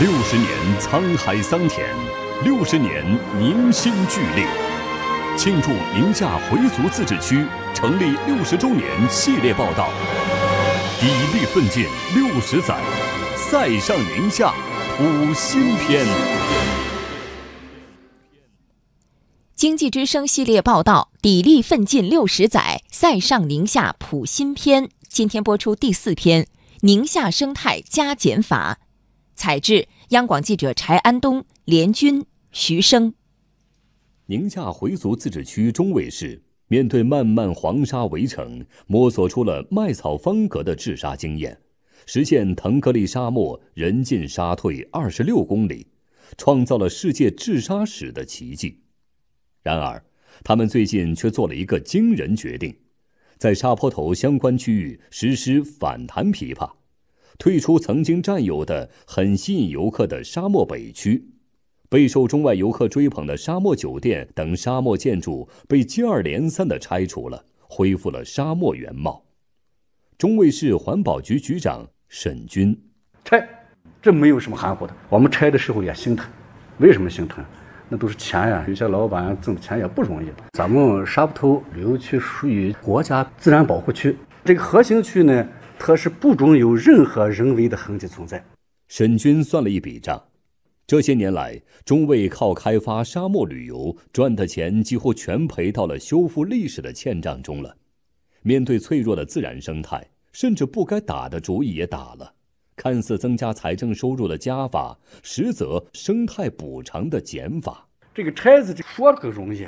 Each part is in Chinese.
六十年沧海桑田，六十年凝心聚力，庆祝宁夏回族自治区成立六十周年系列报道，砥砺奋进六十载，塞上宁夏谱新篇。经济之声系列报道，砥砺奋进六十载，塞上宁夏谱新篇。今天播出第四篇《宁夏生态加减法》。采制：央广记者柴安东、连军、徐生。宁夏回族自治区中卫市面对漫漫黄沙围城，摸索出了麦草方格的治沙经验，实现腾格里沙漠人进沙退二十六公里，创造了世界治沙史的奇迹。然而，他们最近却做了一个惊人决定，在沙坡头相关区域实施反弹琵琶。退出曾经占有的很吸引游客的沙漠北区，备受中外游客追捧的沙漠酒店等沙漠建筑被接二连三的拆除了，恢复了沙漠原貌。中卫市环保局局长沈军：拆，这没有什么含糊的。我们拆的时候也心疼，为什么心疼？那都是钱呀，有些老板挣的钱也不容易。咱们沙坡头旅游区属于国家自然保护区，这个核心区呢？它是不准有任何人为的痕迹存在。沈军算了一笔账，这些年来，中卫靠开发沙漠旅游赚的钱几乎全赔到了修复历史的欠账中了。面对脆弱的自然生态，甚至不该打的主意也打了。看似增加财政收入的加法，实则生态补偿的减法。这个拆字说个容易，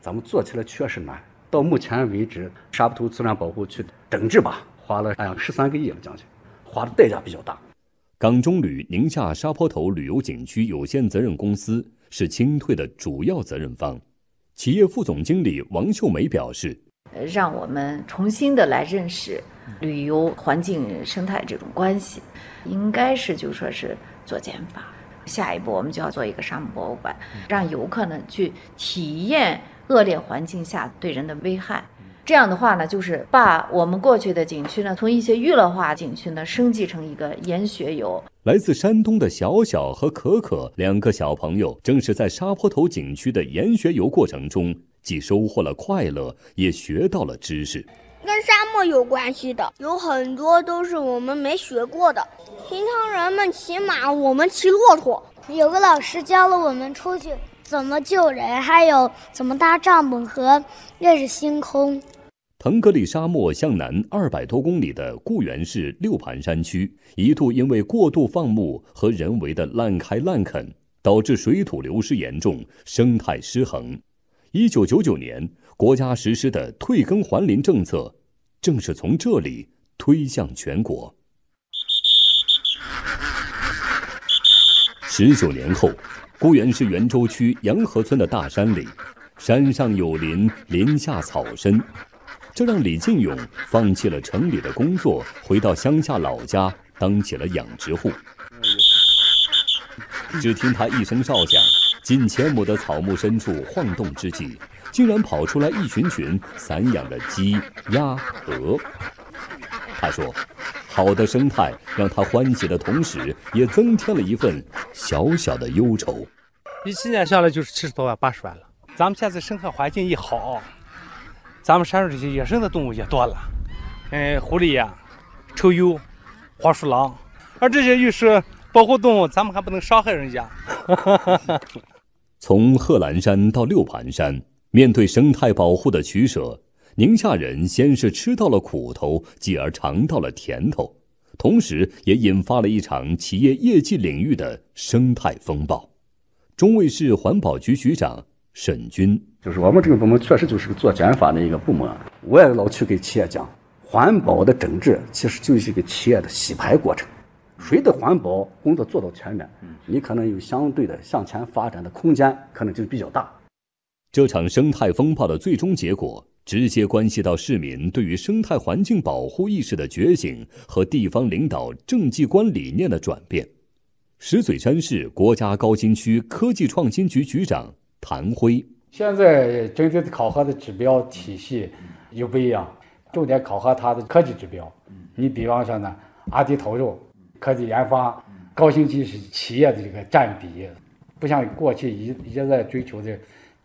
咱们做起来确实难。到目前为止，沙坡头自然保护区整治吧。花了哎呀十三个亿了，将近，花的代价比较大。港中旅宁夏沙坡头旅游景区有限责任公司是清退的主要责任方，企业副总经理王秀梅表示：“让我们重新的来认识旅游环境生态这种关系，应该是就说是做减法。下一步我们就要做一个沙漠博物馆，让游客呢去体验恶劣环境下对人的危害。”这样的话呢，就是把我们过去的景区呢，从一些娱乐化景区呢，升级成一个研学游。来自山东的小小和可可两个小朋友，正是在沙坡头景区的研学游过程中，既收获了快乐，也学到了知识。跟沙漠有关系的，有很多都是我们没学过的。平常人们骑马，我们骑骆驼。有个老师教了我们出去怎么救人，还有怎么搭帐篷和认识星空。腾格里沙漠向南二百多公里的固原市六盘山区，一度因为过度放牧和人为的滥开滥垦，导致水土流失严重，生态失衡。一九九九年，国家实施的退耕还林政策，正是从这里推向全国。十九年后，固原市元州区杨河村的大山里，山上有林，林下草深。这让李进勇放弃了城里的工作，回到乡下老家当起了养殖户。只听他一声哨响，近千亩的草木深处晃动之际，竟然跑出来一群群散养的鸡、鸭、鹅。他说：“好的生态让他欢喜的同时，也增添了一份小小的忧愁。一七年下来就是七十多万、八十万了。咱们现在生态环境一好。”咱们山上这些野生的动物也多了，嗯，狐狸呀、臭鼬、黄鼠狼，而这些又是保护动物，咱们还不能伤害人家。从贺兰山到六盘山，面对生态保护的取舍，宁夏人先是吃到了苦头，继而尝到了甜头，同时也引发了一场企业业绩领域的生态风暴。中卫市环保局局长。沈军就是我们这个部门，确实就是个做减法的一个部门。我也老去给企业讲，环保的整治其实就是一个企业的洗牌过程。谁的环保工作做到前面，你可能有相对的向前发展的空间，可能就比较大。这场生态风暴的最终结果，直接关系到市民对于生态环境保护意识的觉醒和地方领导政绩观理念的转变。石嘴山市国家高新区科技创新局局长。谭辉，现在针对考核的指标体系又不一样，重点考核它的科技指标。你比方说呢，R&D 投入、科技研发、高新技术企业的这个占比，不像过去一一直在追求的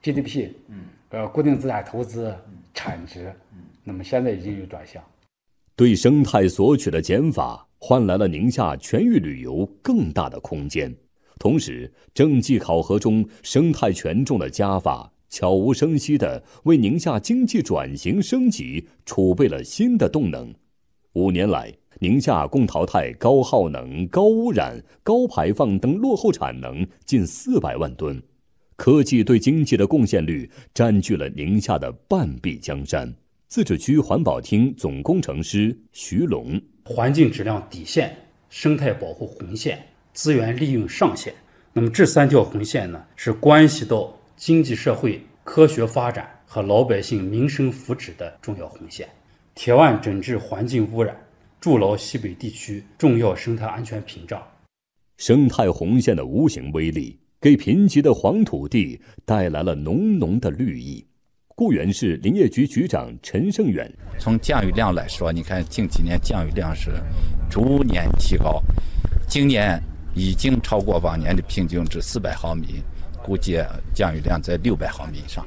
GDP，嗯，呃，固定资产投资、产值，那么现在已经有转向。对生态索取的减法，换来了宁夏全域旅游更大的空间。同时，政绩考核中生态权重的加法，悄无声息地为宁夏经济转型升级储备了新的动能。五年来，宁夏共淘汰高耗能、高污染、高排放等落后产能近四百万吨，科技对经济的贡献率占据了宁夏的半壁江山。自治区环保厅总工程师徐龙：环境质量底线、生态保护红线、资源利用上限，那么这三条红线呢，是关系到经济社会科学发展和老百姓民生福祉的重要红线。铁腕整治环境污染，筑牢西北地区重要生态安全屏障。生态红线的无形威力，给贫瘠的黄土地带来了浓浓的绿意。固原市林业局局长陈胜远：从降雨量来说，你看近几年降雨量是逐年提高，今年已经超过往年的平均值四百毫米，估计降雨量在六百毫米以上。